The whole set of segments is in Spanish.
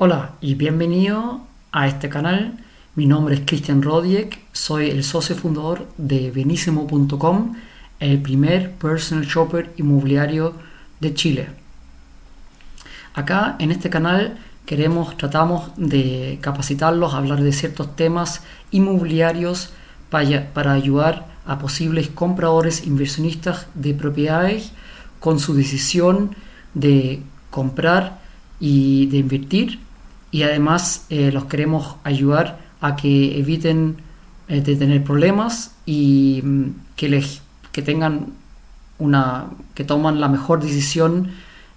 Hola y bienvenido a este canal. Mi nombre es Cristian Rodiek, soy el socio fundador de Benissimo.com, el primer personal shopper inmobiliario de Chile. Acá en este canal queremos, tratamos de capacitarlos a hablar de ciertos temas inmobiliarios para, para ayudar a posibles compradores inversionistas de propiedades con su decisión de comprar y de invertir y además eh, los queremos ayudar a que eviten eh, de tener problemas y mm, que les que tengan una que toman la mejor decisión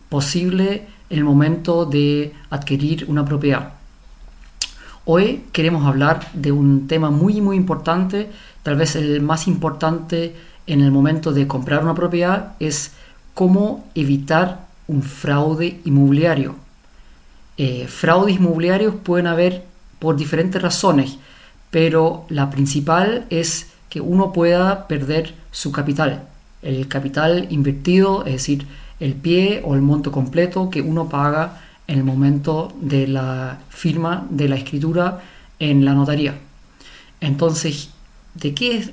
posible en el momento de adquirir una propiedad. Hoy queremos hablar de un tema muy muy importante, tal vez el más importante en el momento de comprar una propiedad es cómo evitar un fraude inmobiliario. Eh, fraudes inmobiliarios pueden haber por diferentes razones, pero la principal es que uno pueda perder su capital, el capital invertido, es decir, el pie o el monto completo que uno paga en el momento de la firma de la escritura en la notaría. Entonces, ¿de qué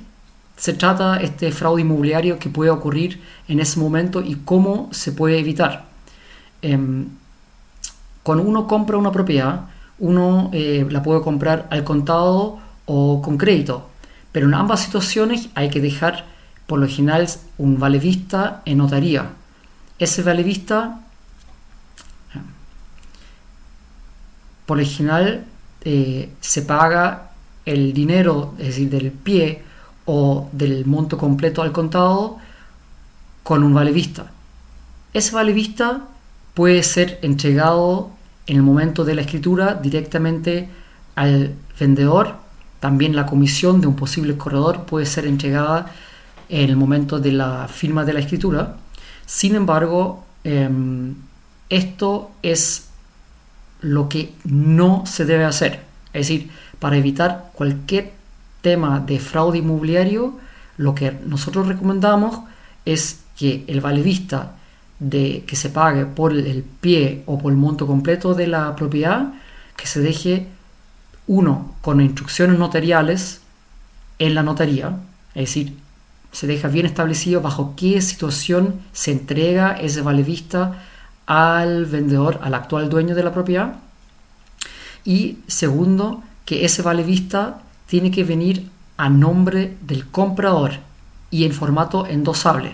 se trata este fraude inmobiliario que puede ocurrir en ese momento y cómo se puede evitar? Em, cuando uno compra una propiedad, uno eh, la puede comprar al contado o con crédito, pero en ambas situaciones hay que dejar por lo general un vale vista en notaría. Ese vale vista, por lo general, eh, se paga el dinero, es decir, del pie o del monto completo al contado con un vale vista. Ese vale vista puede ser entregado en el momento de la escritura directamente al vendedor. También la comisión de un posible corredor puede ser entregada en el momento de la firma de la escritura. Sin embargo, em, esto es lo que no se debe hacer. Es decir, para evitar cualquier tema de fraude inmobiliario, lo que nosotros recomendamos es que el valevista de que se pague por el pie o por el monto completo de la propiedad, que se deje uno con instrucciones notariales en la notaría, es decir, se deja bien establecido bajo qué situación se entrega ese vale vista al vendedor, al actual dueño de la propiedad. Y segundo, que ese vale vista tiene que venir a nombre del comprador y en formato endosable.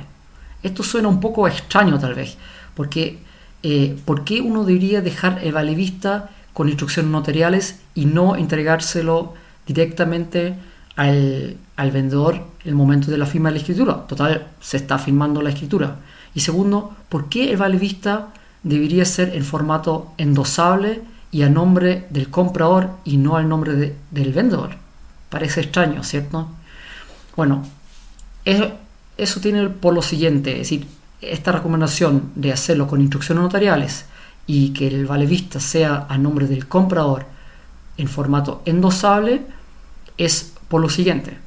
Esto suena un poco extraño tal vez, porque eh, ¿por qué uno debería dejar el vale vista con instrucciones notariales y no entregárselo directamente al, vendedor en el momento de la firma de la escritura? Total, se está firmando la escritura. Y segundo, ¿por qué el vale vista debería ser en formato endosable y a nombre del comprador y no al nombre del vendedor? Parece extraño, ¿cierto? Bueno, eso tiene por lo siguiente, es decir, esta recomendación de hacerlo con instrucciones notariales y que el vale vista sea a nombre del comprador en formato endosable es por lo siguiente.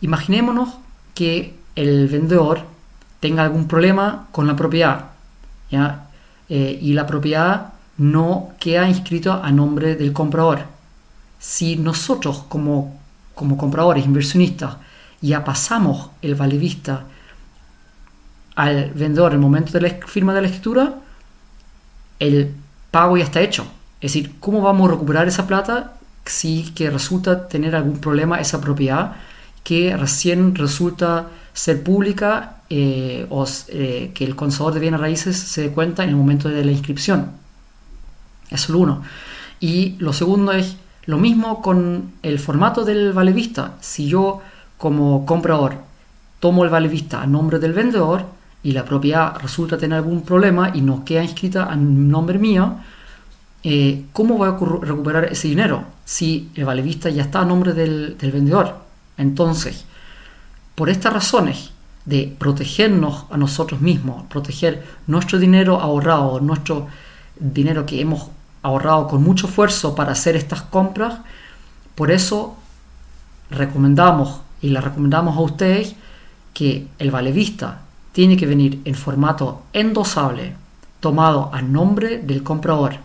Imaginémonos que el vendedor tenga algún problema con la propiedad. Eh, y la propiedad no queda inscrita a nombre del comprador. Si nosotros como, como compradores, inversionistas, ya pasamos el vale vista al vendedor en el momento de la firma de la escritura, el pago ya está hecho. Es decir, ¿cómo vamos a recuperar esa plata si que resulta tener algún problema esa propiedad que recién resulta ser pública eh, o eh, que el conservador de bienes raíces se dé cuenta en el momento de la inscripción? Eso es lo uno. Y lo segundo es lo mismo con el formato del vale vista. Si yo como comprador tomo el vale vista a nombre del vendedor y la propiedad resulta tener algún problema y no queda inscrita a nombre mío, eh, ¿cómo voy a recuperar ese dinero si el vale vista ya está a nombre del, del vendedor? Entonces, por estas razones de protegernos a nosotros mismos, proteger nuestro dinero ahorrado, nuestro dinero que hemos ahorrado con mucho esfuerzo para hacer estas compras, por eso recomendamos y le recomendamos a ustedes que el vale vista tiene que venir en formato endosable tomado a nombre del comprador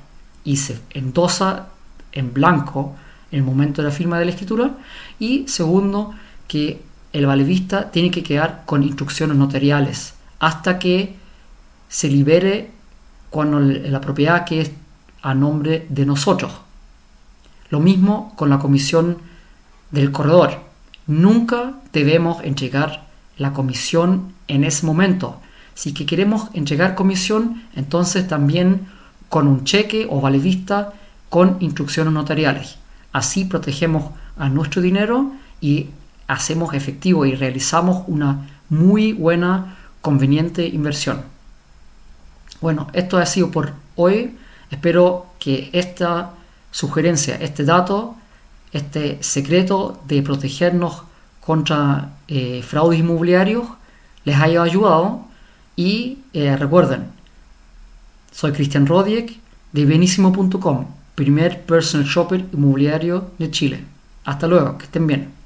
y se endosa en blanco en el momento de la firma de la escritura. Y segundo, que el valevista tiene que quedar con instrucciones notariales hasta que se libere cuando la propiedad que es a nombre de nosotros. Lo mismo con la comisión del corredor. Nunca debemos entregar la comisión en ese momento. Si que queremos entregar comisión, entonces también con un cheque o vale vista con instrucciones notariales. Así protegemos a nuestro dinero y hacemos efectivo y realizamos una muy buena, conveniente inversión. Bueno, esto ha sido por hoy. Espero que esta sugerencia, este dato, este secreto de protegernos contra eh, fraudes inmobiliarios les haya ayudado y eh, recuerden, soy Cristian Rodiek de Benísimo.com, primer personal shopper inmobiliario de Chile. Hasta luego, que estén bien.